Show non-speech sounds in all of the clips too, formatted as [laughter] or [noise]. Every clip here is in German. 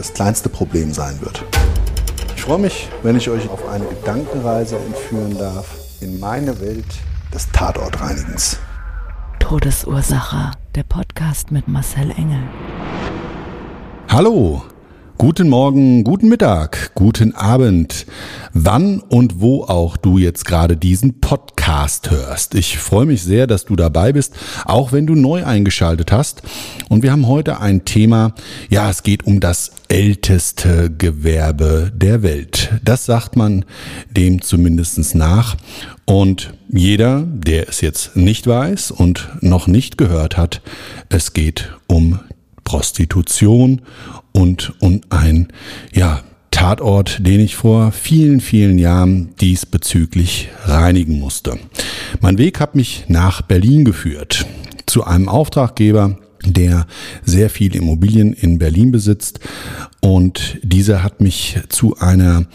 das kleinste Problem sein wird. Ich freue mich, wenn ich euch auf eine Gedankenreise entführen darf in meine Welt des Tatortreinigens. Todesursache. Der Podcast mit Marcel Engel. Hallo, guten Morgen, guten Mittag, guten Abend, wann und wo auch du jetzt gerade diesen Podcast hörst. Ich freue mich sehr, dass du dabei bist, auch wenn du neu eingeschaltet hast. Und wir haben heute ein Thema, ja, es geht um das älteste Gewerbe der Welt. Das sagt man dem zumindest nach. Und jeder, der es jetzt nicht weiß und noch nicht gehört hat, es geht um Prostitution und, und ein, ja, Tatort, den ich vor vielen, vielen Jahren diesbezüglich reinigen musste. Mein Weg hat mich nach Berlin geführt, zu einem Auftraggeber, der sehr viele Immobilien in Berlin besitzt und dieser hat mich zu einer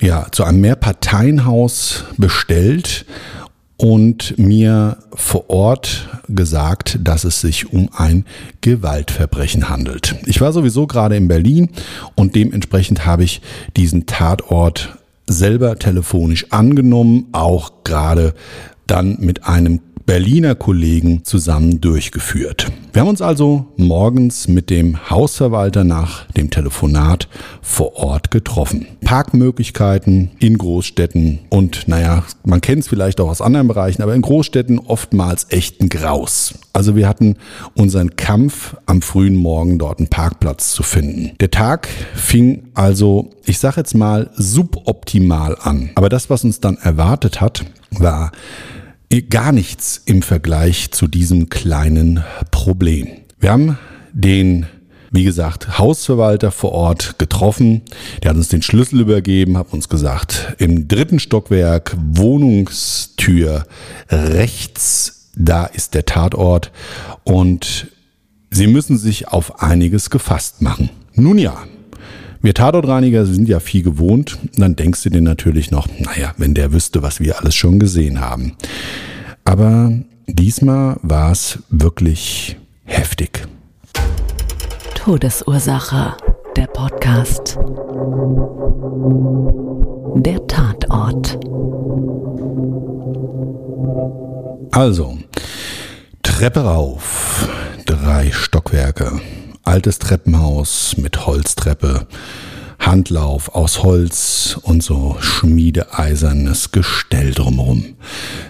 ja zu einem Mehrparteienhaus bestellt und mir vor Ort gesagt, dass es sich um ein Gewaltverbrechen handelt. Ich war sowieso gerade in Berlin und dementsprechend habe ich diesen Tatort selber telefonisch angenommen, auch gerade dann mit einem Berliner Kollegen zusammen durchgeführt. Wir haben uns also morgens mit dem Hausverwalter nach dem Telefonat vor Ort getroffen. Parkmöglichkeiten in Großstädten und naja, man kennt es vielleicht auch aus anderen Bereichen, aber in Großstädten oftmals echten Graus. Also wir hatten unseren Kampf am frühen Morgen dort einen Parkplatz zu finden. Der Tag fing also, ich sage jetzt mal, suboptimal an. Aber das, was uns dann erwartet hat, war gar nichts im Vergleich zu diesem kleinen Problem. Wir haben den wie gesagt, Hausverwalter vor Ort getroffen. Der hat uns den Schlüssel übergeben, hat uns gesagt, im dritten Stockwerk, Wohnungstür rechts, da ist der Tatort und Sie müssen sich auf einiges gefasst machen. Nun ja, wir Tatortreiniger sind ja viel gewohnt. Dann denkst du dir natürlich noch, naja, wenn der wüsste, was wir alles schon gesehen haben. Aber diesmal war es wirklich heftig. Todesursache, der Podcast. Der Tatort. Also, Treppe rauf, drei Stockwerke altes Treppenhaus mit Holztreppe, Handlauf aus Holz und so schmiedeeisernes Gestell drumherum.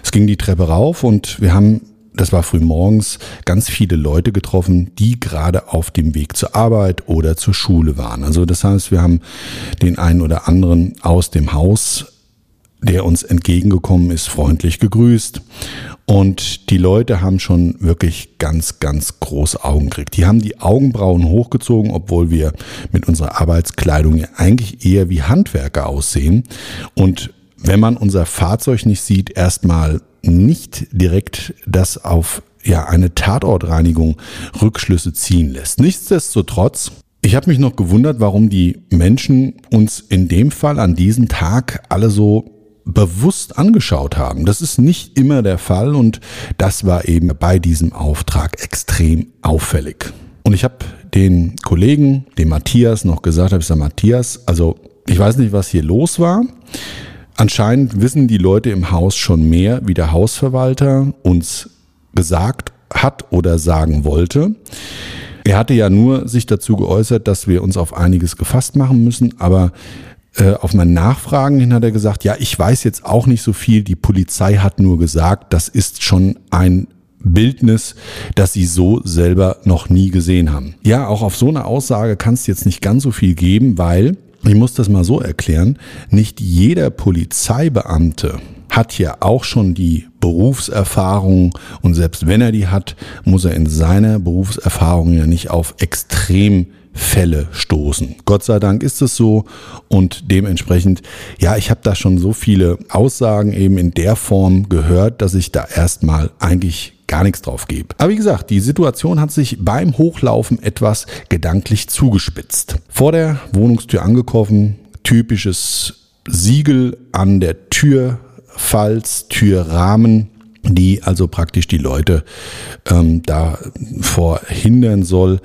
Es ging die Treppe rauf und wir haben, das war früh morgens, ganz viele Leute getroffen, die gerade auf dem Weg zur Arbeit oder zur Schule waren. Also das heißt, wir haben den einen oder anderen aus dem Haus der uns entgegengekommen ist, freundlich gegrüßt. Und die Leute haben schon wirklich ganz, ganz große Augen gekriegt. Die haben die Augenbrauen hochgezogen, obwohl wir mit unserer Arbeitskleidung ja eigentlich eher wie Handwerker aussehen. Und wenn man unser Fahrzeug nicht sieht, erstmal nicht direkt das auf ja, eine Tatortreinigung Rückschlüsse ziehen lässt. Nichtsdestotrotz ich habe mich noch gewundert, warum die Menschen uns in dem Fall an diesem Tag alle so bewusst angeschaut haben. Das ist nicht immer der Fall und das war eben bei diesem Auftrag extrem auffällig. Und ich habe den Kollegen, dem Matthias, noch gesagt, habe ich gesagt, Matthias, also ich weiß nicht, was hier los war. Anscheinend wissen die Leute im Haus schon mehr, wie der Hausverwalter uns gesagt hat oder sagen wollte. Er hatte ja nur sich dazu geäußert, dass wir uns auf einiges gefasst machen müssen, aber auf mein Nachfragen hin hat er gesagt, ja, ich weiß jetzt auch nicht so viel. Die Polizei hat nur gesagt, das ist schon ein Bildnis, das sie so selber noch nie gesehen haben. Ja, auch auf so eine Aussage kannst du jetzt nicht ganz so viel geben, weil, ich muss das mal so erklären, nicht jeder Polizeibeamte hat ja auch schon die Berufserfahrung und selbst wenn er die hat, muss er in seiner Berufserfahrung ja nicht auf extrem Fälle stoßen. Gott sei Dank ist es so und dementsprechend, ja, ich habe da schon so viele Aussagen eben in der Form gehört, dass ich da erstmal eigentlich gar nichts drauf gebe. Aber wie gesagt, die Situation hat sich beim Hochlaufen etwas gedanklich zugespitzt. Vor der Wohnungstür angekommen, typisches Siegel an der Tür, Falz, Türrahmen, die also praktisch die Leute ähm, davor hindern soll,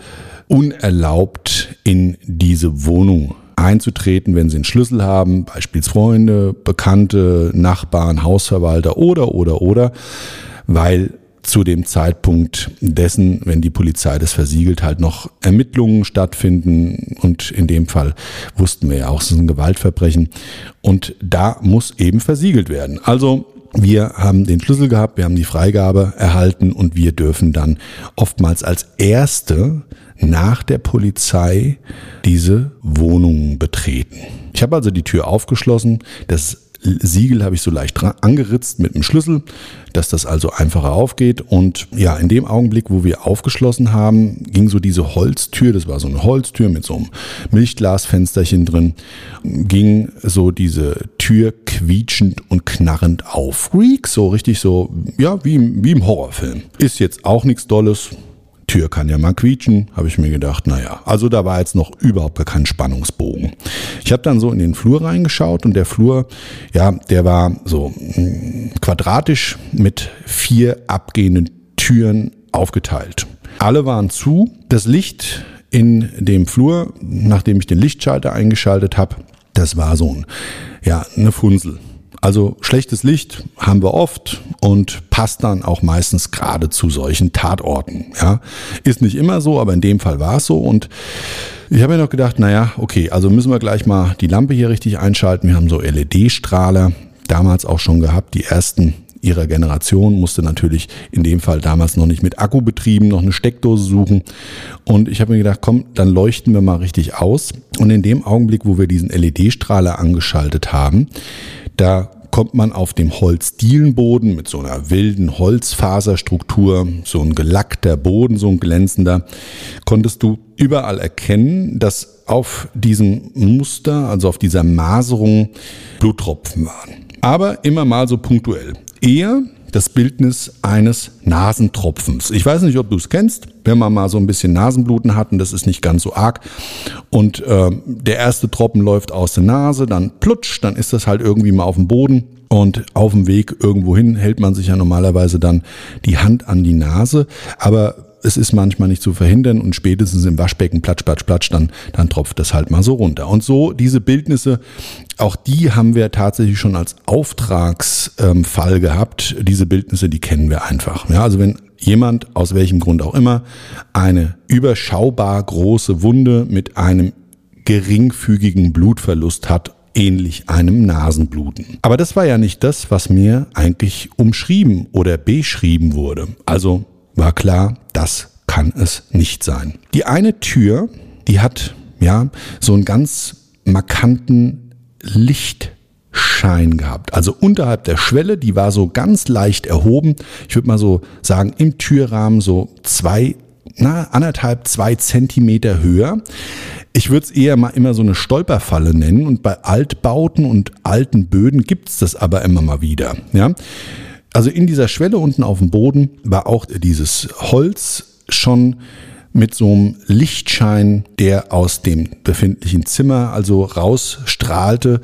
unerlaubt in diese Wohnung einzutreten, wenn sie einen Schlüssel haben, beispielsweise Freunde, Bekannte, Nachbarn, Hausverwalter oder, oder, oder, weil zu dem Zeitpunkt dessen, wenn die Polizei das versiegelt, halt noch Ermittlungen stattfinden. Und in dem Fall wussten wir ja auch, es ist ein Gewaltverbrechen. Und da muss eben versiegelt werden. Also wir haben den Schlüssel gehabt, wir haben die Freigabe erhalten und wir dürfen dann oftmals als Erste nach der Polizei diese Wohnungen betreten. Ich habe also die Tür aufgeschlossen. Das Siegel habe ich so leicht angeritzt mit dem Schlüssel, dass das also einfacher aufgeht. Und ja, in dem Augenblick, wo wir aufgeschlossen haben, ging so diese Holztür, das war so eine Holztür mit so einem Milchglasfensterchen drin, ging so diese Tür quietschend und knarrend auf. Freak, so richtig so, ja, wie, wie im Horrorfilm. Ist jetzt auch nichts Dolles, Tür kann ja mal quietschen, habe ich mir gedacht, naja, also da war jetzt noch überhaupt kein Spannungsbogen. Ich habe dann so in den Flur reingeschaut und der Flur, ja, der war so mm, quadratisch mit vier abgehenden Türen aufgeteilt. Alle waren zu. Das Licht in dem Flur, nachdem ich den Lichtschalter eingeschaltet habe, das war so ein, ja, eine Funsel. Also schlechtes Licht haben wir oft und passt dann auch meistens gerade zu solchen Tatorten. Ja, ist nicht immer so, aber in dem Fall war es so und ich habe mir noch gedacht, naja, okay, also müssen wir gleich mal die Lampe hier richtig einschalten. Wir haben so LED-Strahler damals auch schon gehabt, die ersten ihrer Generation, musste natürlich in dem Fall damals noch nicht mit Akku betrieben, noch eine Steckdose suchen. Und ich habe mir gedacht, komm, dann leuchten wir mal richtig aus. Und in dem Augenblick, wo wir diesen LED-Strahler angeschaltet haben, da kommt man auf dem Holzdielenboden mit so einer wilden Holzfaserstruktur, so ein gelackter Boden, so ein glänzender, konntest du überall erkennen, dass auf diesem Muster, also auf dieser Maserung, Bluttropfen waren. Aber immer mal so punktuell. Eher das Bildnis eines Nasentropfens. Ich weiß nicht, ob du es kennst, wenn man mal so ein bisschen Nasenbluten hat und das ist nicht ganz so arg und äh, der erste Tropfen läuft aus der Nase, dann plutsch, dann ist das halt irgendwie mal auf dem Boden und auf dem Weg irgendwohin hält man sich ja normalerweise dann die Hand an die Nase, aber es ist manchmal nicht zu verhindern und spätestens im Waschbecken platsch, platsch, platsch, dann, dann tropft das halt mal so runter. Und so diese Bildnisse, auch die haben wir tatsächlich schon als Auftragsfall ähm, gehabt. Diese Bildnisse, die kennen wir einfach. Ja, also wenn jemand, aus welchem Grund auch immer, eine überschaubar große Wunde mit einem geringfügigen Blutverlust hat ähnlich einem Nasenbluten. Aber das war ja nicht das, was mir eigentlich umschrieben oder beschrieben wurde. Also war klar, das kann es nicht sein. Die eine Tür, die hat ja so einen ganz markanten Lichtschein gehabt. Also unterhalb der Schwelle, die war so ganz leicht erhoben. Ich würde mal so sagen, im Türrahmen so zwei, na, anderthalb, zwei Zentimeter höher. Ich würde es eher mal immer so eine Stolperfalle nennen und bei Altbauten und alten Böden gibt es das aber immer mal wieder. Ja. Also in dieser Schwelle unten auf dem Boden war auch dieses Holz schon mit so einem Lichtschein, der aus dem befindlichen Zimmer also rausstrahlte.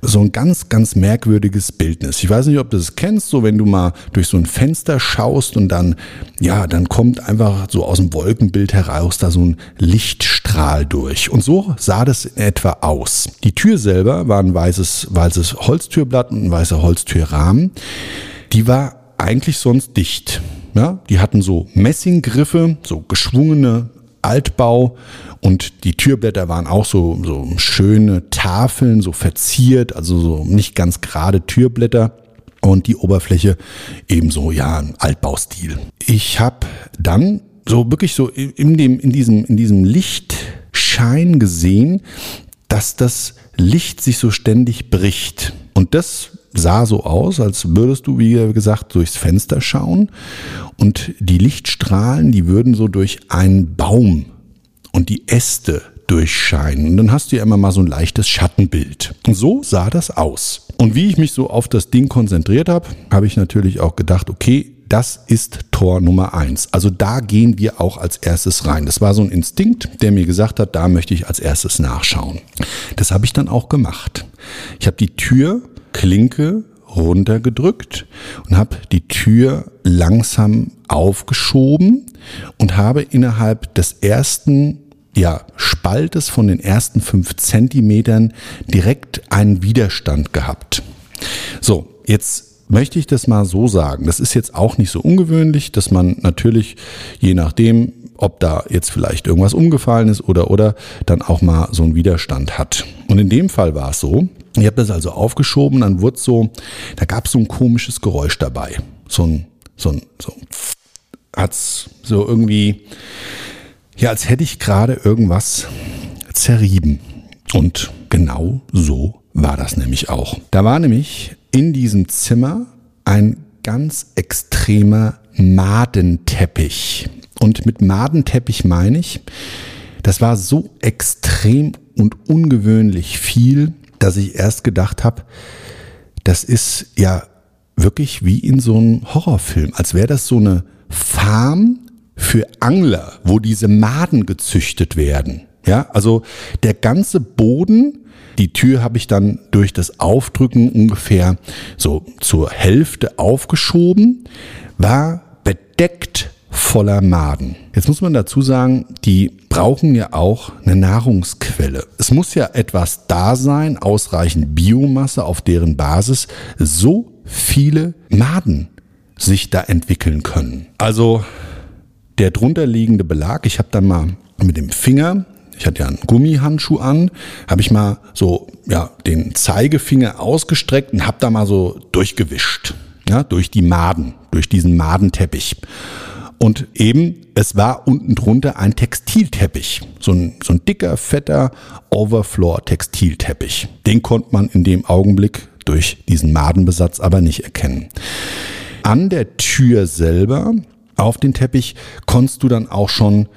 So ein ganz, ganz merkwürdiges Bildnis. Ich weiß nicht, ob du das kennst, so wenn du mal durch so ein Fenster schaust und dann, ja, dann kommt einfach so aus dem Wolkenbild heraus da so ein Lichtstrahl durch. Und so sah das in etwa aus. Die Tür selber war ein weißes, weißes Holztürblatt und ein weißer Holztürrahmen die war eigentlich sonst dicht. Ja, die hatten so Messinggriffe, so geschwungene Altbau und die Türblätter waren auch so, so schöne Tafeln, so verziert, also so nicht ganz gerade Türblätter und die Oberfläche ebenso, ja, ein Altbaustil. Ich habe dann so wirklich so in, dem, in, diesem, in diesem Lichtschein gesehen, dass das Licht sich so ständig bricht. Und das sah so aus, als würdest du, wie gesagt, durchs Fenster schauen und die Lichtstrahlen, die würden so durch einen Baum und die Äste durchscheinen. Und dann hast du ja immer mal so ein leichtes Schattenbild. Und so sah das aus. Und wie ich mich so auf das Ding konzentriert habe, habe ich natürlich auch gedacht, okay, das ist Tor Nummer eins. Also da gehen wir auch als erstes rein. Das war so ein Instinkt, der mir gesagt hat, da möchte ich als erstes nachschauen. Das habe ich dann auch gemacht. Ich habe die Türklinke runtergedrückt und habe die Tür langsam aufgeschoben und habe innerhalb des ersten ja, Spaltes von den ersten fünf Zentimetern direkt einen Widerstand gehabt. So, jetzt möchte ich das mal so sagen. Das ist jetzt auch nicht so ungewöhnlich, dass man natürlich, je nachdem, ob da jetzt vielleicht irgendwas umgefallen ist oder oder dann auch mal so einen Widerstand hat. Und in dem Fall war es so, ich habe das also aufgeschoben, dann wurde so, da gab es so ein komisches Geräusch dabei. So ein, so ein, so hat's so irgendwie, ja, als hätte ich gerade irgendwas zerrieben. Und genau so war das nämlich auch. Da war nämlich in diesem Zimmer ein ganz extremer Madenteppich. Und mit Madenteppich meine ich, das war so extrem und ungewöhnlich viel, dass ich erst gedacht habe, das ist ja wirklich wie in so einem Horrorfilm, als wäre das so eine Farm für Angler, wo diese Maden gezüchtet werden. Ja, also der ganze Boden die Tür habe ich dann durch das Aufdrücken ungefähr so zur Hälfte aufgeschoben, war bedeckt voller Maden. Jetzt muss man dazu sagen, die brauchen ja auch eine Nahrungsquelle. Es muss ja etwas da sein, ausreichend Biomasse, auf deren Basis so viele Maden sich da entwickeln können. Also der drunterliegende Belag, ich habe dann mal mit dem Finger ich hatte ja einen Gummihandschuh an, habe ich mal so ja den Zeigefinger ausgestreckt und habe da mal so durchgewischt, ja, durch die Maden, durch diesen Madenteppich. Und eben, es war unten drunter ein Textilteppich. So ein, so ein dicker, fetter Overfloor-Textilteppich. Den konnte man in dem Augenblick durch diesen Madenbesatz aber nicht erkennen. An der Tür selber, auf den Teppich, konntest du dann auch schon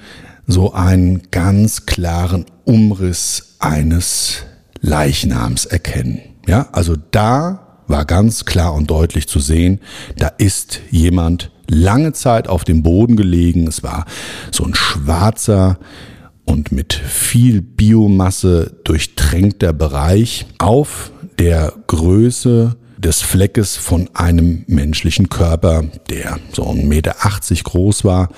so einen ganz klaren Umriss eines Leichnams erkennen. Ja, also da war ganz klar und deutlich zu sehen, da ist jemand lange Zeit auf dem Boden gelegen. Es war so ein schwarzer und mit viel Biomasse durchtränkter Bereich auf der Größe des Fleckes von einem menschlichen Körper, der so 1,80 Meter groß war.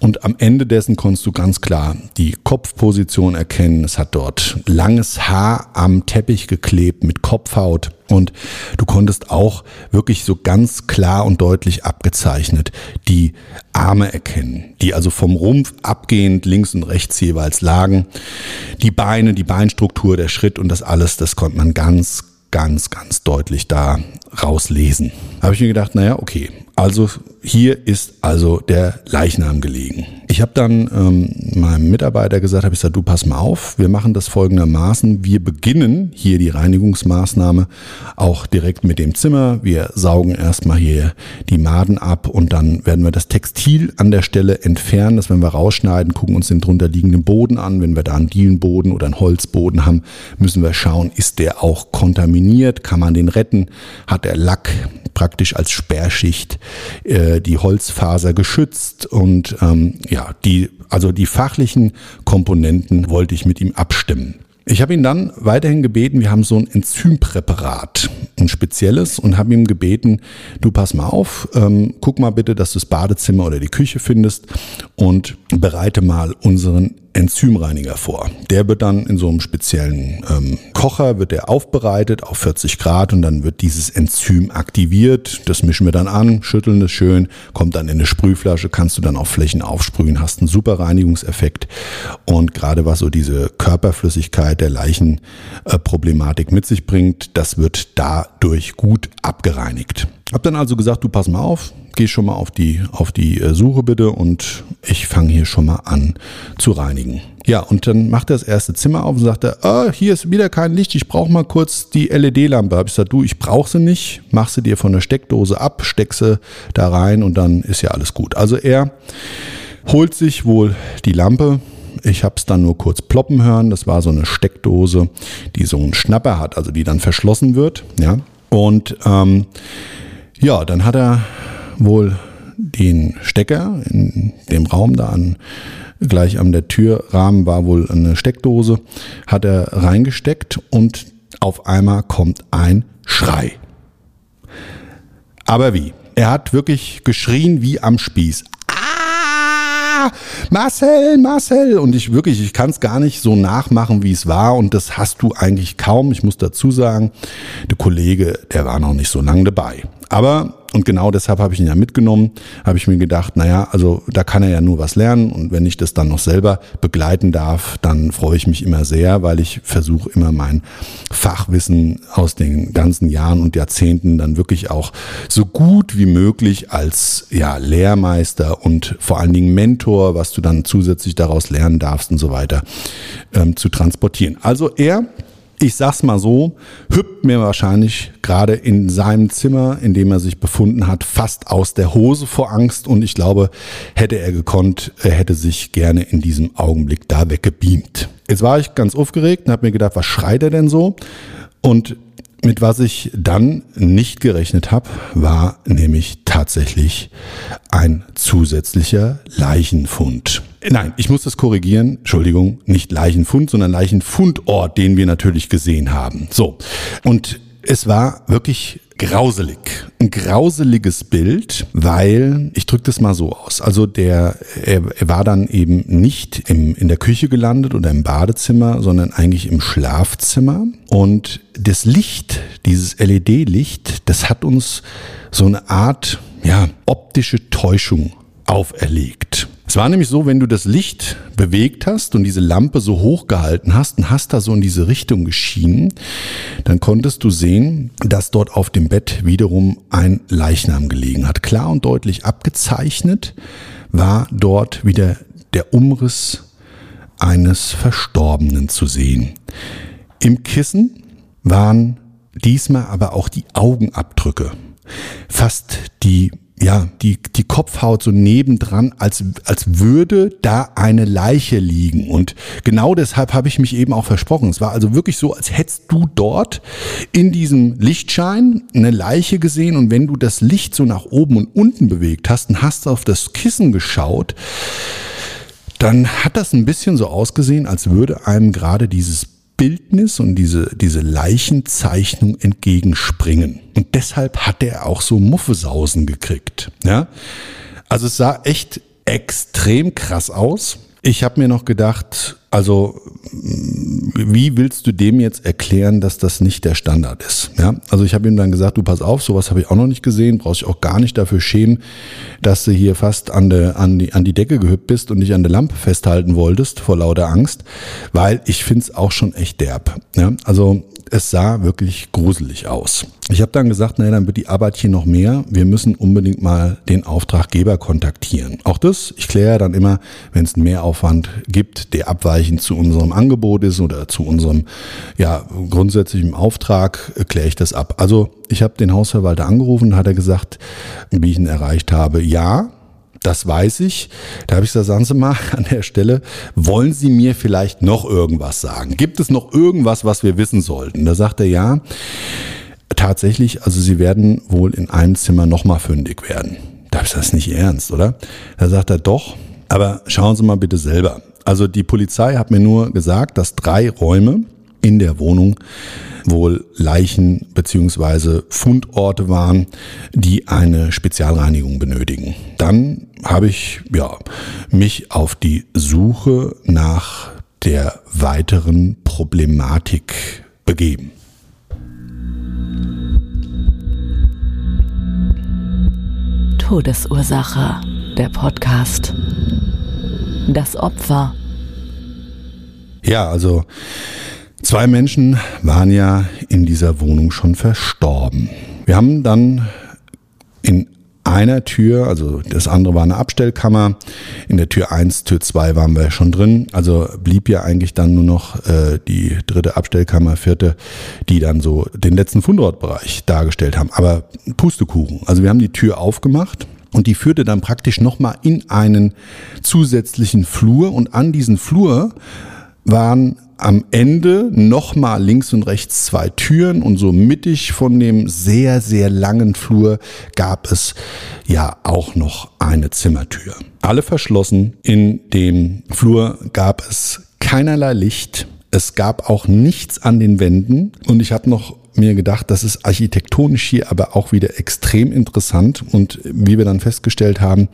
Und am Ende dessen konntest du ganz klar die Kopfposition erkennen. Es hat dort langes Haar am Teppich geklebt mit Kopfhaut. Und du konntest auch wirklich so ganz klar und deutlich abgezeichnet die Arme erkennen, die also vom Rumpf abgehend links und rechts jeweils lagen. Die Beine, die Beinstruktur, der Schritt und das alles, das konnte man ganz, ganz, ganz deutlich da rauslesen. Habe ich mir gedacht, naja, okay, also hier ist also der Leichnam gelegen. Ich habe dann ähm, meinem Mitarbeiter gesagt, habe ich gesagt, du pass mal auf, wir machen das folgendermaßen. Wir beginnen hier die Reinigungsmaßnahme auch direkt mit dem Zimmer. Wir saugen erstmal hier die Maden ab und dann werden wir das Textil an der Stelle entfernen. Das werden wir rausschneiden, gucken uns den drunter liegenden Boden an. Wenn wir da einen Dielenboden oder einen Holzboden haben, müssen wir schauen, ist der auch kontaminiert? Kann man den retten? Hat der Lack praktisch als Sperrschicht äh, die Holzfaser geschützt und ähm, ja, die, also die fachlichen Komponenten wollte ich mit ihm abstimmen. Ich habe ihn dann weiterhin gebeten, wir haben so ein Enzympräparat, ein spezielles, und habe ihm gebeten, du pass mal auf, ähm, guck mal bitte, dass du das Badezimmer oder die Küche findest und bereite mal unseren Enzymreiniger vor. Der wird dann in so einem speziellen ähm, Kocher, wird der aufbereitet auf 40 Grad und dann wird dieses Enzym aktiviert. Das mischen wir dann an, schütteln es schön, kommt dann in eine Sprühflasche, kannst du dann auf Flächen aufsprühen, hast einen super Reinigungseffekt. Und gerade was so diese Körperflüssigkeit der Leichenproblematik mit sich bringt, das wird dadurch gut abgereinigt. Hab dann also gesagt, du pass mal auf, geh schon mal auf die, auf die äh, Suche bitte und ich fange hier schon mal an zu reinigen. Ja, und dann macht er das erste Zimmer auf und sagt er, ah, hier ist wieder kein Licht, ich brauche mal kurz die LED-Lampe. Hab ich gesagt, du, ich brauche sie nicht, mach sie dir von der Steckdose ab, steck sie da rein und dann ist ja alles gut. Also er holt sich wohl die Lampe, ich habe es dann nur kurz ploppen hören. Das war so eine Steckdose, die so einen Schnapper hat, also die dann verschlossen wird. Ja. Und ähm, ja, dann hat er wohl den Stecker in dem Raum da an gleich an der Türrahmen war wohl eine Steckdose, hat er reingesteckt und auf einmal kommt ein Schrei. Aber wie? Er hat wirklich geschrien wie am Spieß. Marcel, Marcel. Und ich wirklich, ich kann es gar nicht so nachmachen, wie es war. Und das hast du eigentlich kaum. Ich muss dazu sagen, der Kollege, der war noch nicht so lange dabei. Aber und genau deshalb habe ich ihn ja mitgenommen, habe ich mir gedacht, naja, also da kann er ja nur was lernen und wenn ich das dann noch selber begleiten darf, dann freue ich mich immer sehr, weil ich versuche immer mein Fachwissen aus den ganzen Jahren und Jahrzehnten dann wirklich auch so gut wie möglich als ja, Lehrmeister und vor allen Dingen Mentor, was du dann zusätzlich daraus lernen darfst und so weiter, ähm, zu transportieren. Also er ich sag's mal so, hüpft mir wahrscheinlich gerade in seinem Zimmer, in dem er sich befunden hat, fast aus der Hose vor Angst und ich glaube, hätte er gekonnt, er hätte sich gerne in diesem Augenblick da weggebeamt. Jetzt war ich ganz aufgeregt und habe mir gedacht, was schreit er denn so? Und mit was ich dann nicht gerechnet habe, war nämlich tatsächlich ein zusätzlicher Leichenfund. Nein, ich muss das korrigieren. Entschuldigung, nicht Leichenfund, sondern Leichenfundort, den wir natürlich gesehen haben. So. Und es war wirklich grauselig. Ein grauseliges Bild, weil, ich drücke das mal so aus, also der, er, er war dann eben nicht im, in der Küche gelandet oder im Badezimmer, sondern eigentlich im Schlafzimmer. Und das Licht, dieses LED-Licht, das hat uns so eine Art, ja, optische Täuschung auferlegt. Es war nämlich so, wenn du das Licht bewegt hast und diese Lampe so hoch gehalten hast und hast da so in diese Richtung geschienen, dann konntest du sehen, dass dort auf dem Bett wiederum ein Leichnam gelegen hat. Klar und deutlich abgezeichnet war dort wieder der Umriss eines Verstorbenen zu sehen. Im Kissen waren diesmal aber auch die Augenabdrücke. Fast die ja, die, die Kopfhaut so nebendran, als, als würde da eine Leiche liegen. Und genau deshalb habe ich mich eben auch versprochen. Es war also wirklich so, als hättest du dort in diesem Lichtschein eine Leiche gesehen und wenn du das Licht so nach oben und unten bewegt hast und hast auf das Kissen geschaut, dann hat das ein bisschen so ausgesehen, als würde einem gerade dieses Bildnis und diese, diese Leichenzeichnung entgegenspringen. Und deshalb hat er auch so Muffesausen gekriegt. Ja? Also es sah echt extrem krass aus. Ich habe mir noch gedacht, also wie willst du dem jetzt erklären, dass das nicht der Standard ist? Ja, also ich habe ihm dann gesagt, du pass auf, sowas habe ich auch noch nicht gesehen, brauchst dich auch gar nicht dafür schämen, dass du hier fast an, de, an, die, an die Decke gehüpft bist und dich an der Lampe festhalten wolltest vor lauter Angst, weil ich finde es auch schon echt derb. Ja, also es sah wirklich gruselig aus. Ich habe dann gesagt, naja, dann wird die Arbeit hier noch mehr. Wir müssen unbedingt mal den Auftraggeber kontaktieren. Auch das, ich kläre dann immer, wenn es einen Mehraufwand gibt, der abweichend zu unserem Angebot ist oder zu unserem ja, grundsätzlichen Auftrag, äh, kläre ich das ab. Also ich habe den Hausverwalter angerufen, hat er gesagt, wie ich ihn erreicht habe. Ja, das weiß ich. Da habe ich gesagt, sagen Sie mal [laughs] an der Stelle, wollen Sie mir vielleicht noch irgendwas sagen? Gibt es noch irgendwas, was wir wissen sollten? Da sagt er ja. Tatsächlich, also Sie werden wohl in einem Zimmer nochmal fündig werden. Da ist das nicht ernst, oder? Da sagt er doch, aber schauen Sie mal bitte selber. Also die Polizei hat mir nur gesagt, dass drei Räume in der Wohnung wohl Leichen beziehungsweise Fundorte waren, die eine Spezialreinigung benötigen. Dann habe ich ja, mich auf die Suche nach der weiteren Problematik begeben. Todesursache, der Podcast. Das Opfer. Ja, also zwei Menschen waren ja in dieser Wohnung schon verstorben. Wir haben dann in einer Tür, also das andere war eine Abstellkammer. In der Tür 1, Tür 2 waren wir schon drin. Also blieb ja eigentlich dann nur noch äh, die dritte Abstellkammer, vierte, die dann so den letzten Fundortbereich dargestellt haben. Aber Pustekuchen. Also wir haben die Tür aufgemacht und die führte dann praktisch nochmal in einen zusätzlichen Flur und an diesen Flur waren am Ende nochmal links und rechts zwei Türen und so mittig von dem sehr, sehr langen Flur gab es ja auch noch eine Zimmertür. Alle verschlossen. In dem Flur gab es keinerlei Licht. Es gab auch nichts an den Wänden und ich habe noch mir gedacht, das ist architektonisch hier aber auch wieder extrem interessant und wie wir dann festgestellt haben,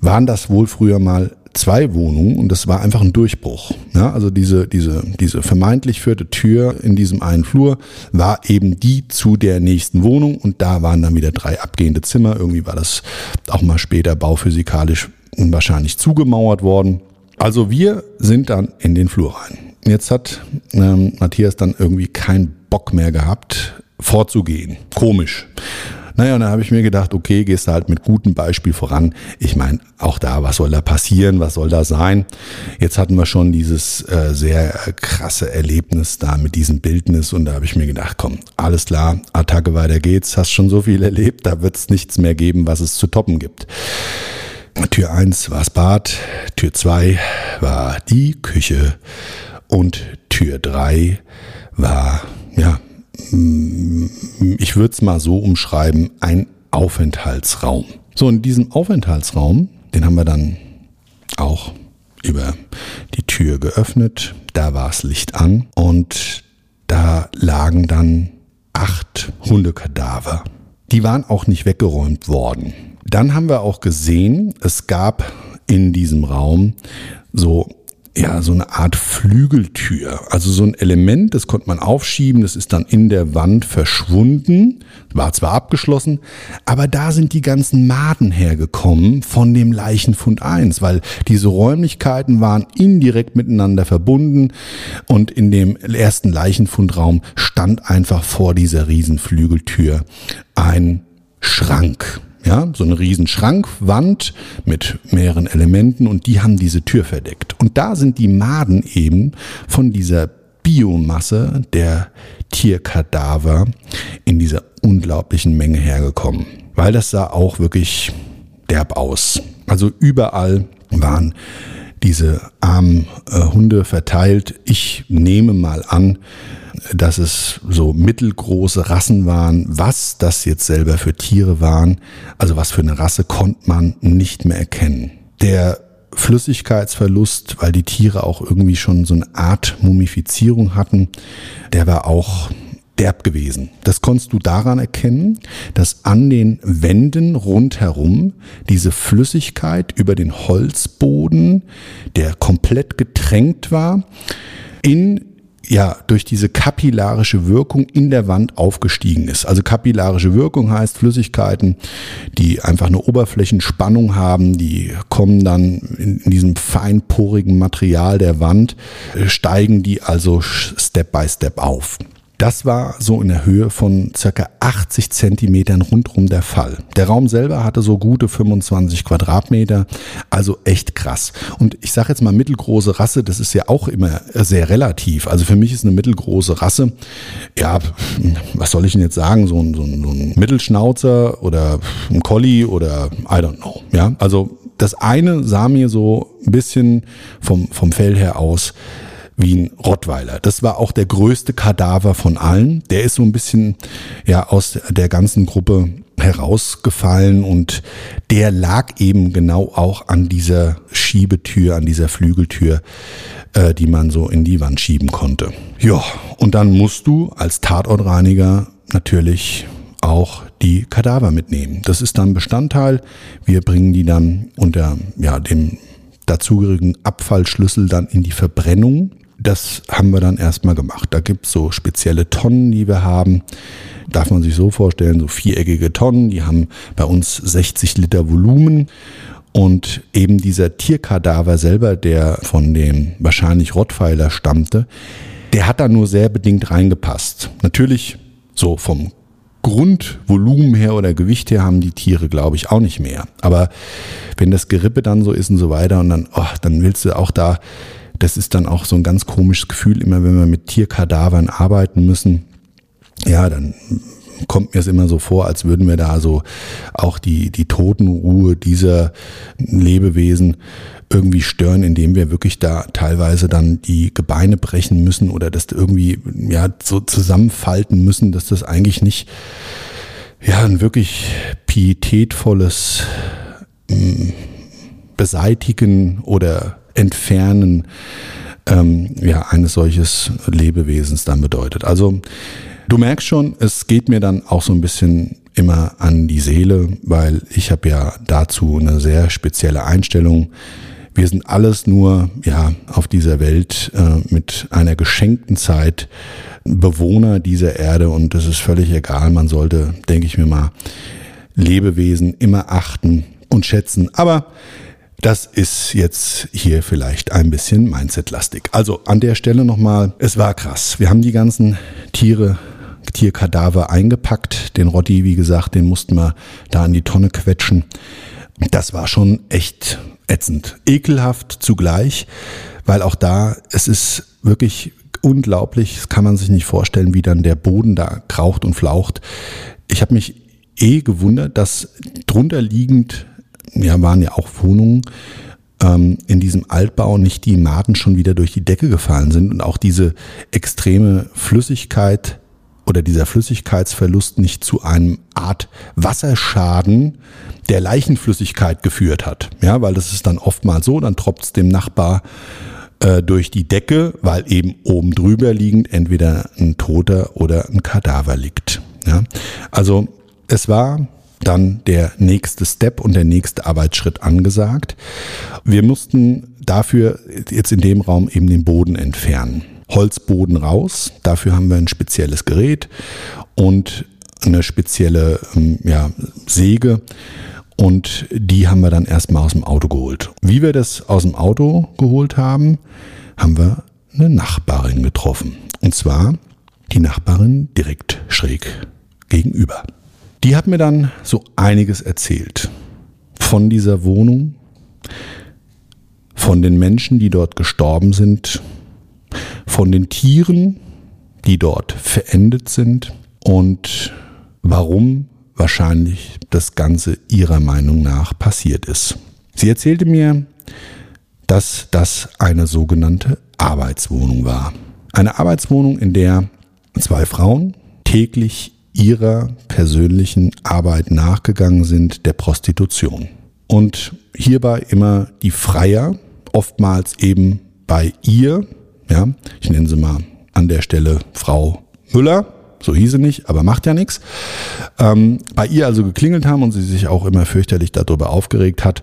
waren das wohl früher mal zwei Wohnungen und das war einfach ein Durchbruch. Ja, also diese, diese, diese vermeintlich vierte Tür in diesem einen Flur war eben die zu der nächsten Wohnung und da waren dann wieder drei abgehende Zimmer. Irgendwie war das auch mal später bauphysikalisch wahrscheinlich zugemauert worden. Also wir sind dann in den Flur rein. Jetzt hat ähm, Matthias dann irgendwie keinen Bock mehr gehabt, vorzugehen. Komisch. Naja, und dann habe ich mir gedacht, okay, gehst du halt mit gutem Beispiel voran. Ich meine, auch da, was soll da passieren, was soll da sein? Jetzt hatten wir schon dieses äh, sehr krasse Erlebnis da mit diesem Bildnis und da habe ich mir gedacht, komm, alles klar, Attacke, weiter geht's, hast schon so viel erlebt, da wird es nichts mehr geben, was es zu toppen gibt. Tür eins war das Bad, Tür zwei war die Küche und Tür drei war, ja, ich würde es mal so umschreiben, ein Aufenthaltsraum. So, in diesem Aufenthaltsraum, den haben wir dann auch über die Tür geöffnet. Da war das Licht an und da lagen dann acht Hundekadaver. Die waren auch nicht weggeräumt worden. Dann haben wir auch gesehen, es gab in diesem Raum so ja, so eine Art Flügeltür. Also so ein Element, das konnte man aufschieben, das ist dann in der Wand verschwunden, war zwar abgeschlossen, aber da sind die ganzen Maden hergekommen von dem Leichenfund 1, weil diese Räumlichkeiten waren indirekt miteinander verbunden und in dem ersten Leichenfundraum stand einfach vor dieser Riesenflügeltür ein Schrank. Ja, so eine riesen Schrankwand mit mehreren Elementen und die haben diese Tür verdeckt. Und da sind die Maden eben von dieser Biomasse der Tierkadaver in dieser unglaublichen Menge hergekommen. Weil das sah auch wirklich derb aus. Also überall waren diese armen äh, Hunde verteilt. Ich nehme mal an, dass es so mittelgroße Rassen waren. Was das jetzt selber für Tiere waren, also was für eine Rasse, konnte man nicht mehr erkennen. Der Flüssigkeitsverlust, weil die Tiere auch irgendwie schon so eine Art Mumifizierung hatten, der war auch derb gewesen. Das konntest du daran erkennen, dass an den Wänden rundherum diese Flüssigkeit über den Holzboden, der komplett getränkt war, in ja, durch diese kapillarische Wirkung in der Wand aufgestiegen ist. Also kapillarische Wirkung heißt Flüssigkeiten, die einfach eine Oberflächenspannung haben, die kommen dann in, in diesem feinporigen Material der Wand, äh, steigen die also Step by Step auf. Das war so in der Höhe von circa 80 Zentimetern rundrum der Fall. Der Raum selber hatte so gute 25 Quadratmeter, also echt krass. Und ich sage jetzt mal mittelgroße Rasse, das ist ja auch immer sehr relativ. Also für mich ist eine mittelgroße Rasse, ja, was soll ich denn jetzt sagen, so ein, so ein, so ein Mittelschnauzer oder ein Collie oder I don't know. Ja, also das eine sah mir so ein bisschen vom, vom Fell her aus wie ein Rottweiler. Das war auch der größte Kadaver von allen. Der ist so ein bisschen ja aus der ganzen Gruppe herausgefallen und der lag eben genau auch an dieser Schiebetür, an dieser Flügeltür, äh, die man so in die Wand schieben konnte. Ja, und dann musst du als Tatortreiniger natürlich auch die Kadaver mitnehmen. Das ist dann Bestandteil. Wir bringen die dann unter ja, dem dazugehörigen Abfallschlüssel dann in die Verbrennung. Das haben wir dann erstmal gemacht. Da gibt's so spezielle Tonnen, die wir haben. Darf man sich so vorstellen, so viereckige Tonnen, die haben bei uns 60 Liter Volumen. Und eben dieser Tierkadaver selber, der von dem wahrscheinlich Rottweiler stammte, der hat da nur sehr bedingt reingepasst. Natürlich so vom Grundvolumen her oder Gewicht her haben die Tiere, glaube ich, auch nicht mehr. Aber wenn das Gerippe dann so ist und so weiter und dann, oh, dann willst du auch da, das ist dann auch so ein ganz komisches Gefühl, immer wenn wir mit Tierkadavern arbeiten müssen. Ja, dann kommt mir es immer so vor, als würden wir da so auch die, die Totenruhe dieser Lebewesen irgendwie stören, indem wir wirklich da teilweise dann die Gebeine brechen müssen oder das irgendwie ja so zusammenfalten müssen, dass das eigentlich nicht ja ein wirklich pietätvolles mm, Beseitigen oder Entfernen ähm, ja eines solches Lebewesens dann bedeutet. Also Du merkst schon, es geht mir dann auch so ein bisschen immer an die Seele, weil ich habe ja dazu eine sehr spezielle Einstellung. Wir sind alles nur ja auf dieser Welt äh, mit einer geschenkten Zeit Bewohner dieser Erde und das ist völlig egal. Man sollte, denke ich mir mal, Lebewesen immer achten und schätzen. Aber das ist jetzt hier vielleicht ein bisschen Mindset-lastig. Also an der Stelle nochmal, es war krass. Wir haben die ganzen Tiere Tierkadaver eingepackt. Den Rotti, wie gesagt, den mussten wir da in die Tonne quetschen. Das war schon echt ätzend. Ekelhaft zugleich, weil auch da, es ist wirklich unglaublich, das kann man sich nicht vorstellen, wie dann der Boden da kraucht und flaucht. Ich habe mich eh gewundert, dass drunter liegend, ja, waren ja auch Wohnungen, ähm, in diesem Altbau nicht die Maden schon wieder durch die Decke gefallen sind und auch diese extreme Flüssigkeit oder dieser Flüssigkeitsverlust nicht zu einem Art Wasserschaden der Leichenflüssigkeit geführt hat. Ja, weil das ist dann oftmals so, dann tropft es dem Nachbar äh, durch die Decke, weil eben oben drüber liegend entweder ein Toter oder ein Kadaver liegt. Ja, also es war dann der nächste Step und der nächste Arbeitsschritt angesagt. Wir mussten dafür jetzt in dem Raum eben den Boden entfernen. Holzboden raus. Dafür haben wir ein spezielles Gerät und eine spezielle ähm, ja, Säge. Und die haben wir dann erstmal aus dem Auto geholt. Wie wir das aus dem Auto geholt haben, haben wir eine Nachbarin getroffen. Und zwar die Nachbarin direkt schräg gegenüber. Die hat mir dann so einiges erzählt von dieser Wohnung, von den Menschen, die dort gestorben sind, von den Tieren, die dort verendet sind und warum wahrscheinlich das Ganze ihrer Meinung nach passiert ist. Sie erzählte mir, dass das eine sogenannte Arbeitswohnung war. Eine Arbeitswohnung, in der zwei Frauen täglich ihrer persönlichen Arbeit nachgegangen sind, der Prostitution. Und hierbei immer die Freier, oftmals eben bei ihr ja, ich nenne sie mal an der Stelle Frau Müller. So hieß sie nicht, aber macht ja nichts. Ähm, bei ihr also geklingelt haben und sie sich auch immer fürchterlich darüber aufgeregt hat.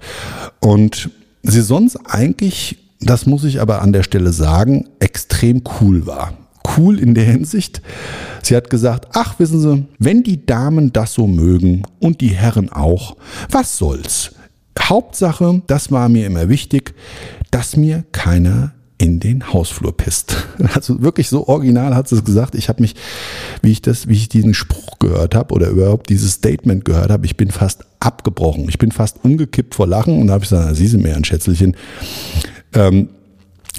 Und sie sonst eigentlich, das muss ich aber an der Stelle sagen, extrem cool war. Cool in der Hinsicht, sie hat gesagt, ach wissen Sie, wenn die Damen das so mögen und die Herren auch, was soll's? Hauptsache, das war mir immer wichtig, dass mir keiner in den Hausflur pisst. [laughs] Also wirklich so original hat sie es gesagt. Ich habe mich, wie ich das, wie ich diesen Spruch gehört habe oder überhaupt dieses Statement gehört habe, ich bin fast abgebrochen. Ich bin fast umgekippt vor Lachen und da habe ich gesagt, sie sind mir ein Schätzelchen. Ähm,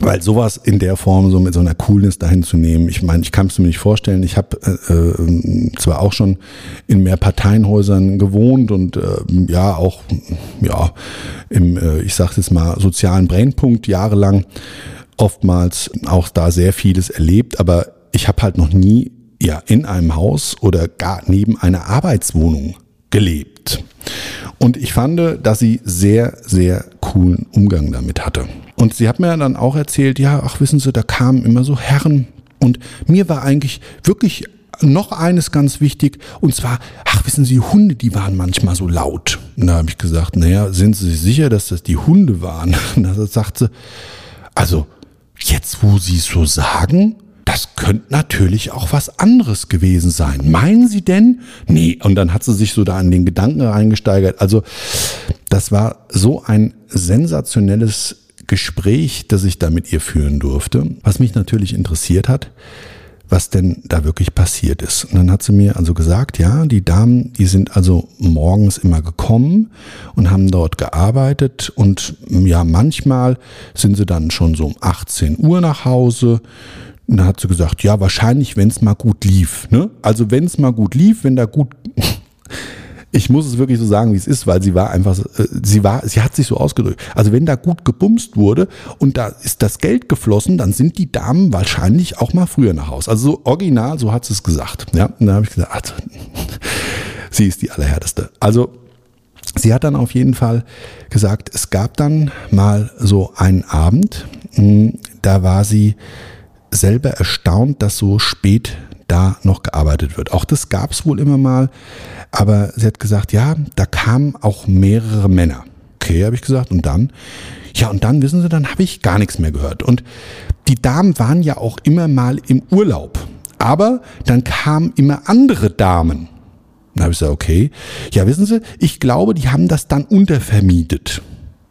weil sowas in der Form so mit so einer Coolness dahin zu nehmen, ich meine, ich kann es mir nicht vorstellen. Ich habe äh, äh, zwar auch schon in mehr Parteienhäusern gewohnt und äh, ja auch ja im, äh, ich sage jetzt mal sozialen Brennpunkt jahrelang oftmals auch da sehr vieles erlebt, aber ich habe halt noch nie ja in einem Haus oder gar neben einer Arbeitswohnung gelebt. Und ich fand, dass sie sehr, sehr coolen Umgang damit hatte. Und sie hat mir dann auch erzählt, ja, ach wissen Sie, da kamen immer so Herren. Und mir war eigentlich wirklich noch eines ganz wichtig, und zwar, ach, wissen Sie, Hunde, die waren manchmal so laut. Und da habe ich gesagt, naja, sind Sie sich sicher, dass das die Hunde waren? [laughs] Und da sagt sie, also, jetzt wo Sie es so sagen, das könnte natürlich auch was anderes gewesen sein. Meinen Sie denn? Nee, und dann hat sie sich so da an den Gedanken reingesteigert. Also, das war so ein sensationelles Gespräch, das ich da mit ihr führen durfte. Was mich natürlich interessiert hat, was denn da wirklich passiert ist. Und dann hat sie mir also gesagt, ja, die Damen, die sind also morgens immer gekommen und haben dort gearbeitet und ja, manchmal sind sie dann schon so um 18 Uhr nach Hause. Und dann hat sie gesagt, ja, wahrscheinlich, wenn es mal gut lief. Ne? Also wenn es mal gut lief, wenn da gut ich muss es wirklich so sagen, wie es ist, weil sie war einfach, äh, sie war, sie hat sich so ausgedrückt. Also wenn da gut gebumst wurde und da ist das Geld geflossen, dann sind die Damen wahrscheinlich auch mal früher nach Hause. Also so original, so hat sie es gesagt. Ja, und dann habe ich gesagt, also, [laughs] sie ist die allerhärteste. Also sie hat dann auf jeden Fall gesagt, es gab dann mal so einen Abend, hm, da war sie selber erstaunt, dass so spät da noch gearbeitet wird. Auch das gab es wohl immer mal, aber sie hat gesagt, ja, da kamen auch mehrere Männer. Okay, habe ich gesagt. Und dann? Ja, und dann, wissen Sie, dann habe ich gar nichts mehr gehört. Und die Damen waren ja auch immer mal im Urlaub. Aber dann kamen immer andere Damen. Dann habe ich gesagt, okay. Ja, wissen Sie, ich glaube, die haben das dann untervermietet.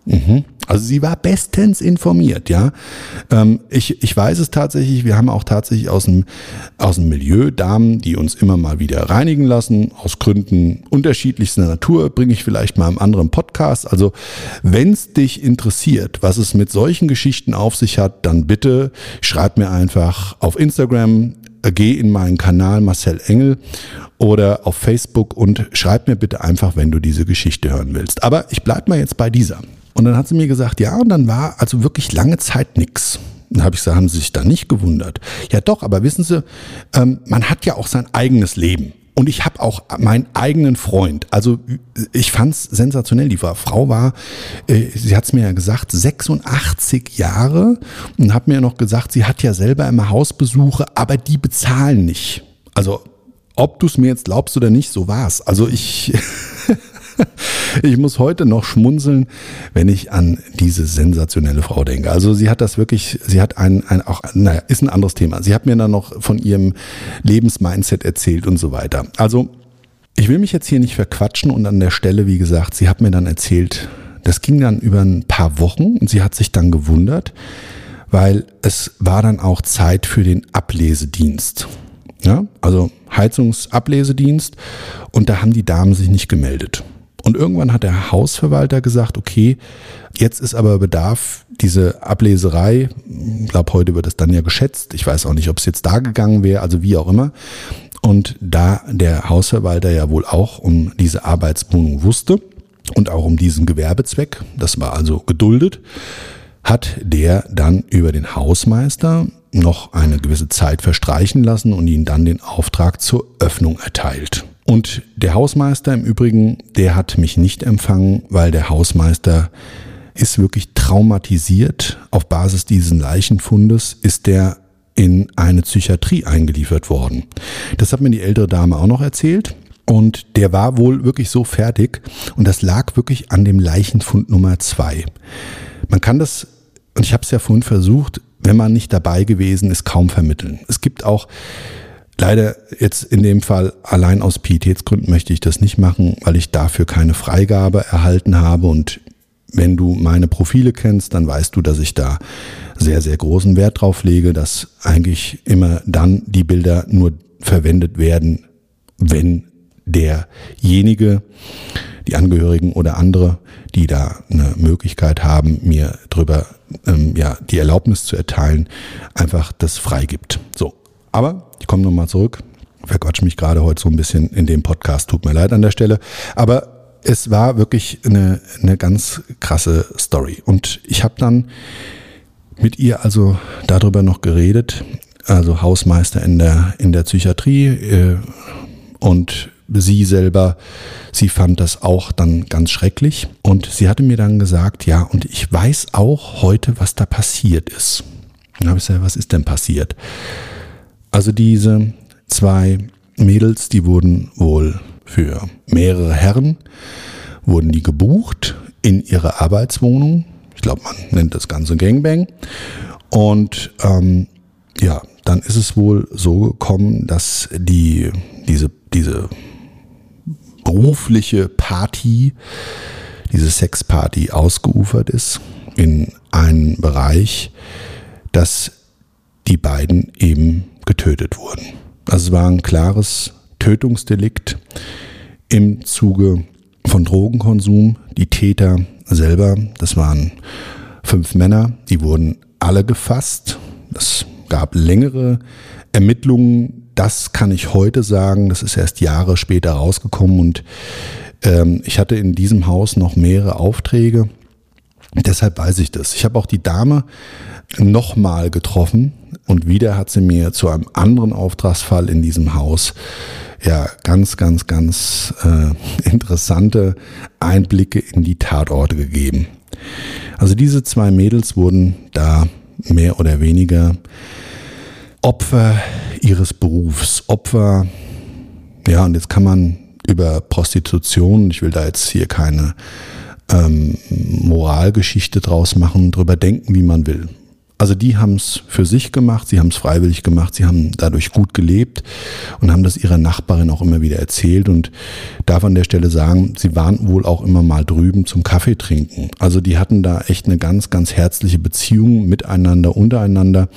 Mhm. Also sie war bestens informiert, ja. Ähm, ich, ich weiß es tatsächlich, wir haben auch tatsächlich aus dem, aus dem Milieu Damen, die uns immer mal wieder reinigen lassen, aus Gründen unterschiedlichster Natur, bringe ich vielleicht mal im anderen Podcast. Also wenn es dich interessiert, was es mit solchen Geschichten auf sich hat, dann bitte schreib mir einfach auf Instagram, äh, geh in meinen Kanal Marcel Engel oder auf Facebook und schreib mir bitte einfach, wenn du diese Geschichte hören willst. Aber ich bleib mal jetzt bei dieser. Und dann hat sie mir gesagt, ja, und dann war also wirklich lange Zeit nichts. Dann habe ich gesagt, haben Sie sich da nicht gewundert? Ja doch, aber wissen Sie, ähm, man hat ja auch sein eigenes Leben. Und ich habe auch meinen eigenen Freund. Also ich fand's sensationell. Die Frau war, äh, sie hat's mir ja gesagt, 86 Jahre und hat mir noch gesagt, sie hat ja selber immer Hausbesuche, aber die bezahlen nicht. Also ob du es mir jetzt glaubst oder nicht, so war's. Also ich [laughs] ich muss heute noch schmunzeln, wenn ich an diese sensationelle Frau denke. Also sie hat das wirklich, sie hat ein, ein auch, naja, ist ein anderes Thema. Sie hat mir dann noch von ihrem Lebensmindset erzählt und so weiter. Also ich will mich jetzt hier nicht verquatschen und an der Stelle, wie gesagt, sie hat mir dann erzählt, das ging dann über ein paar Wochen und sie hat sich dann gewundert, weil es war dann auch Zeit für den Ablesedienst. Ja, also Heizungsablesedienst und da haben die Damen sich nicht gemeldet. Und irgendwann hat der Hausverwalter gesagt, okay, jetzt ist aber Bedarf, diese Ableserei, ich glaube, heute wird es dann ja geschätzt, ich weiß auch nicht, ob es jetzt da gegangen wäre, also wie auch immer. Und da der Hausverwalter ja wohl auch um diese Arbeitswohnung wusste und auch um diesen Gewerbezweck, das war also geduldet, hat der dann über den Hausmeister noch eine gewisse Zeit verstreichen lassen und ihn dann den Auftrag zur Öffnung erteilt. Und der Hausmeister im Übrigen, der hat mich nicht empfangen, weil der Hausmeister ist wirklich traumatisiert. Auf Basis dieses Leichenfundes ist der in eine Psychiatrie eingeliefert worden. Das hat mir die ältere Dame auch noch erzählt. Und der war wohl wirklich so fertig. Und das lag wirklich an dem Leichenfund Nummer zwei. Man kann das, und ich habe es ja vorhin versucht, wenn man nicht dabei gewesen ist, kaum vermitteln. Es gibt auch Leider jetzt in dem Fall allein aus Pietätsgründen möchte ich das nicht machen, weil ich dafür keine Freigabe erhalten habe und wenn du meine Profile kennst, dann weißt du, dass ich da sehr, sehr großen Wert drauf lege, dass eigentlich immer dann die Bilder nur verwendet werden, wenn derjenige, die Angehörigen oder andere, die da eine Möglichkeit haben, mir drüber ähm, ja die Erlaubnis zu erteilen, einfach das freigibt. So, aber ich komme nochmal zurück. Verquatsch mich gerade heute so ein bisschen in dem Podcast. Tut mir leid an der Stelle. Aber es war wirklich eine, eine ganz krasse Story. Und ich habe dann mit ihr also darüber noch geredet. Also Hausmeister in der, in der Psychiatrie. Äh, und sie selber, sie fand das auch dann ganz schrecklich. Und sie hatte mir dann gesagt, ja, und ich weiß auch heute, was da passiert ist. Dann habe ich gesagt, was ist denn passiert? Also diese zwei Mädels, die wurden wohl für mehrere Herren, wurden die gebucht in ihre Arbeitswohnung. Ich glaube, man nennt das Ganze Gangbang. Und ähm, ja, dann ist es wohl so gekommen, dass die, diese, diese berufliche Party, diese Sexparty ausgeufert ist in einen Bereich, dass die beiden eben getötet wurden. Also es war ein klares Tötungsdelikt im Zuge von Drogenkonsum. Die Täter selber, das waren fünf Männer, die wurden alle gefasst. Es gab längere Ermittlungen. Das kann ich heute sagen. Das ist erst Jahre später rausgekommen und ähm, ich hatte in diesem Haus noch mehrere Aufträge. Deshalb weiß ich das. Ich habe auch die Dame nochmal getroffen und wieder hat sie mir zu einem anderen Auftragsfall in diesem Haus ja ganz, ganz, ganz äh, interessante Einblicke in die Tatorte gegeben. Also diese zwei Mädels wurden da mehr oder weniger Opfer ihres Berufs, Opfer, ja, und jetzt kann man über Prostitution, ich will da jetzt hier keine ähm, Moralgeschichte draus machen, drüber denken, wie man will. Also die haben es für sich gemacht, sie haben es freiwillig gemacht, sie haben dadurch gut gelebt und haben das ihrer Nachbarin auch immer wieder erzählt und darf an der Stelle sagen, sie waren wohl auch immer mal drüben zum Kaffee trinken. Also die hatten da echt eine ganz, ganz herzliche Beziehung miteinander, untereinander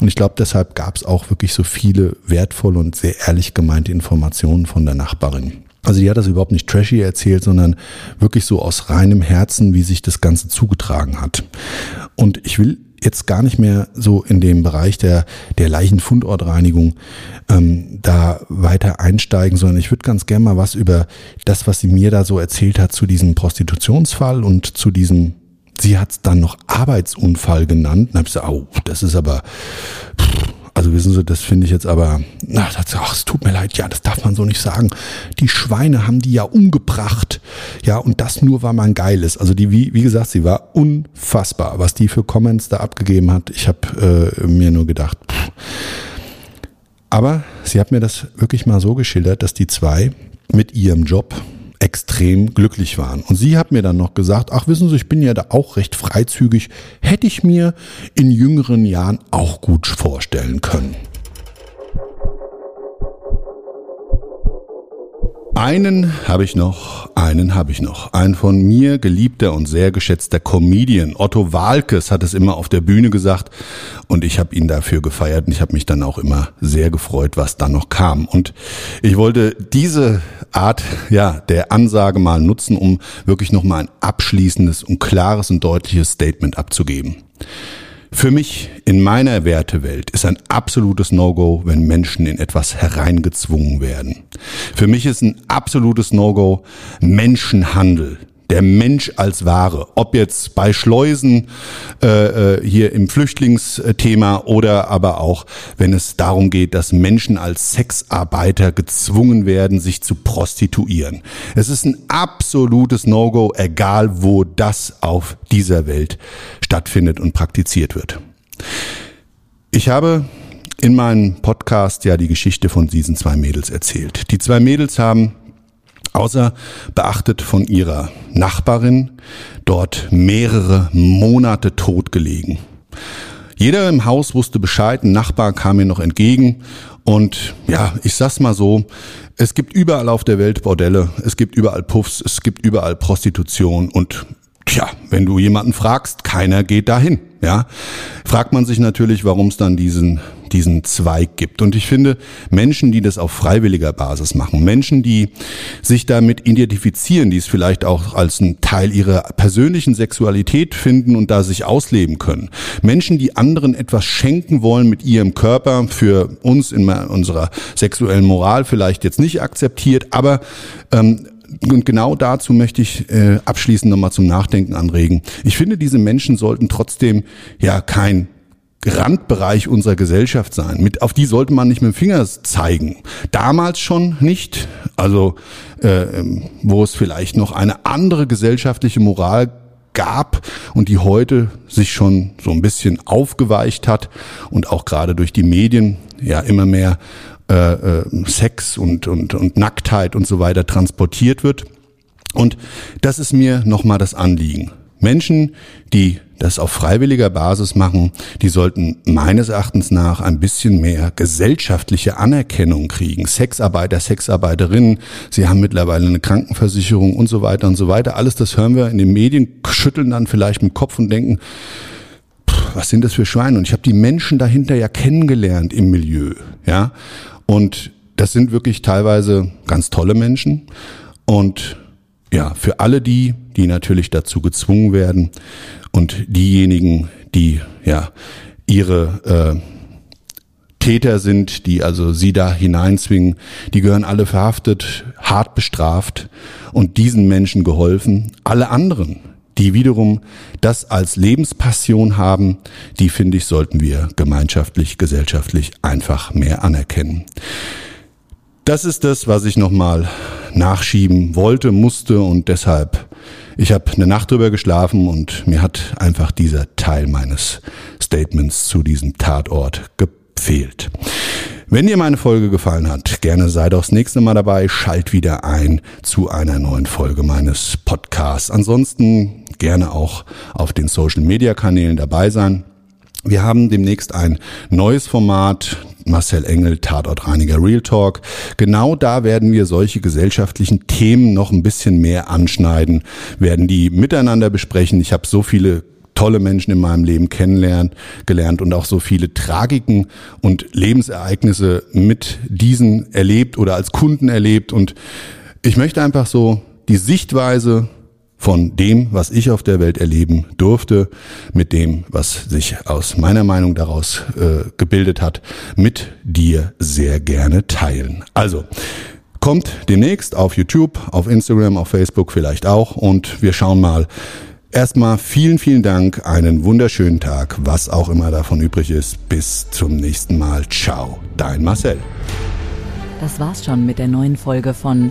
und ich glaube, deshalb gab es auch wirklich so viele wertvolle und sehr ehrlich gemeinte Informationen von der Nachbarin. Also die hat das überhaupt nicht trashy erzählt, sondern wirklich so aus reinem Herzen, wie sich das Ganze zugetragen hat. Und ich will jetzt gar nicht mehr so in dem Bereich der, der Leichenfundortreinigung ähm, da weiter einsteigen, sondern ich würde ganz gerne mal was über das, was sie mir da so erzählt hat zu diesem Prostitutionsfall und zu diesem, sie hat es dann noch Arbeitsunfall genannt. Und habe ich gesagt, oh, das ist aber, pff, also wissen Sie, das finde ich jetzt aber, na, das, ach, es tut mir leid, ja, das darf man so nicht sagen. Die Schweine haben die ja umgebracht. Ja, und das nur, weil man geil ist. Also die, wie, wie gesagt, sie war unfassbar, was die für Comments da abgegeben hat. Ich habe äh, mir nur gedacht, pff. aber sie hat mir das wirklich mal so geschildert, dass die zwei mit ihrem Job extrem glücklich waren. Und sie hat mir dann noch gesagt, ach wissen Sie, ich bin ja da auch recht freizügig, hätte ich mir in jüngeren Jahren auch gut vorstellen können. Einen habe ich noch, einen habe ich noch. Ein von mir geliebter und sehr geschätzter Comedian. Otto Walkes hat es immer auf der Bühne gesagt und ich habe ihn dafür gefeiert und ich habe mich dann auch immer sehr gefreut, was dann noch kam. Und ich wollte diese Art ja, der Ansage mal nutzen, um wirklich nochmal ein abschließendes und klares und deutliches Statement abzugeben. Für mich in meiner Wertewelt ist ein absolutes No-Go, wenn Menschen in etwas hereingezwungen werden. Für mich ist ein absolutes No-Go Menschenhandel der Mensch als Ware, ob jetzt bei Schleusen äh, äh, hier im Flüchtlingsthema oder aber auch, wenn es darum geht, dass Menschen als Sexarbeiter gezwungen werden, sich zu prostituieren. Es ist ein absolutes No-Go, egal wo das auf dieser Welt stattfindet und praktiziert wird. Ich habe in meinem Podcast ja die Geschichte von diesen zwei Mädels erzählt. Die zwei Mädels haben außer beachtet von ihrer Nachbarin, dort mehrere Monate tot gelegen. Jeder im Haus wusste Bescheid, ein Nachbar kam mir noch entgegen und ja, ich sag's mal so, es gibt überall auf der Welt Bordelle, es gibt überall Puffs, es gibt überall Prostitution und Tja, wenn du jemanden fragst, keiner geht dahin. Ja, fragt man sich natürlich, warum es dann diesen diesen Zweig gibt. Und ich finde, Menschen, die das auf freiwilliger Basis machen, Menschen, die sich damit identifizieren, die es vielleicht auch als einen Teil ihrer persönlichen Sexualität finden und da sich ausleben können, Menschen, die anderen etwas schenken wollen mit ihrem Körper, für uns in unserer sexuellen Moral vielleicht jetzt nicht akzeptiert, aber ähm, und genau dazu möchte ich äh, abschließend nochmal zum Nachdenken anregen. Ich finde, diese Menschen sollten trotzdem ja kein Randbereich unserer Gesellschaft sein. Mit, auf die sollte man nicht mit dem Finger zeigen. Damals schon nicht, Also äh, wo es vielleicht noch eine andere gesellschaftliche Moral gab und die heute sich schon so ein bisschen aufgeweicht hat und auch gerade durch die Medien ja immer mehr äh, äh, Sex und, und, und Nacktheit und so weiter transportiert wird. Und das ist mir nochmal das Anliegen. Menschen, die das auf freiwilliger Basis machen, die sollten meines Erachtens nach ein bisschen mehr gesellschaftliche Anerkennung kriegen. Sexarbeiter, Sexarbeiterinnen, sie haben mittlerweile eine Krankenversicherung und so weiter und so weiter. Alles das hören wir in den Medien, schütteln dann vielleicht mit dem Kopf und denken, was sind das für Schweine? Und ich habe die Menschen dahinter ja kennengelernt im Milieu, ja. Und das sind wirklich teilweise ganz tolle Menschen. Und ja, für alle die, die natürlich dazu gezwungen werden und diejenigen, die ja ihre äh, Täter sind, die also sie da hineinzwingen, die gehören alle verhaftet, hart bestraft und diesen Menschen geholfen. Alle anderen, die wiederum das als Lebenspassion haben, die finde ich, sollten wir gemeinschaftlich, gesellschaftlich einfach mehr anerkennen. Das ist das, was ich nochmal nachschieben wollte, musste und deshalb, ich habe eine Nacht drüber geschlafen und mir hat einfach dieser Teil meines Statements zu diesem Tatort gefehlt. Wenn dir meine Folge gefallen hat, gerne sei doch das nächste Mal dabei, schalt wieder ein zu einer neuen Folge meines Podcasts. Ansonsten gerne auch auf den Social Media Kanälen dabei sein. Wir haben demnächst ein neues Format, Marcel Engel, Tatortreiniger Real Talk. Genau da werden wir solche gesellschaftlichen Themen noch ein bisschen mehr anschneiden, werden die miteinander besprechen. Ich habe so viele tolle Menschen in meinem Leben kennenlernen gelernt und auch so viele Tragiken und Lebensereignisse mit diesen erlebt oder als Kunden erlebt und ich möchte einfach so die Sichtweise von dem, was ich auf der Welt erleben durfte, mit dem, was sich aus meiner Meinung daraus äh, gebildet hat, mit dir sehr gerne teilen. Also, kommt demnächst auf YouTube, auf Instagram, auf Facebook vielleicht auch und wir schauen mal. Erstmal vielen, vielen Dank, einen wunderschönen Tag, was auch immer davon übrig ist. Bis zum nächsten Mal. Ciao, dein Marcel. Das war's schon mit der neuen Folge von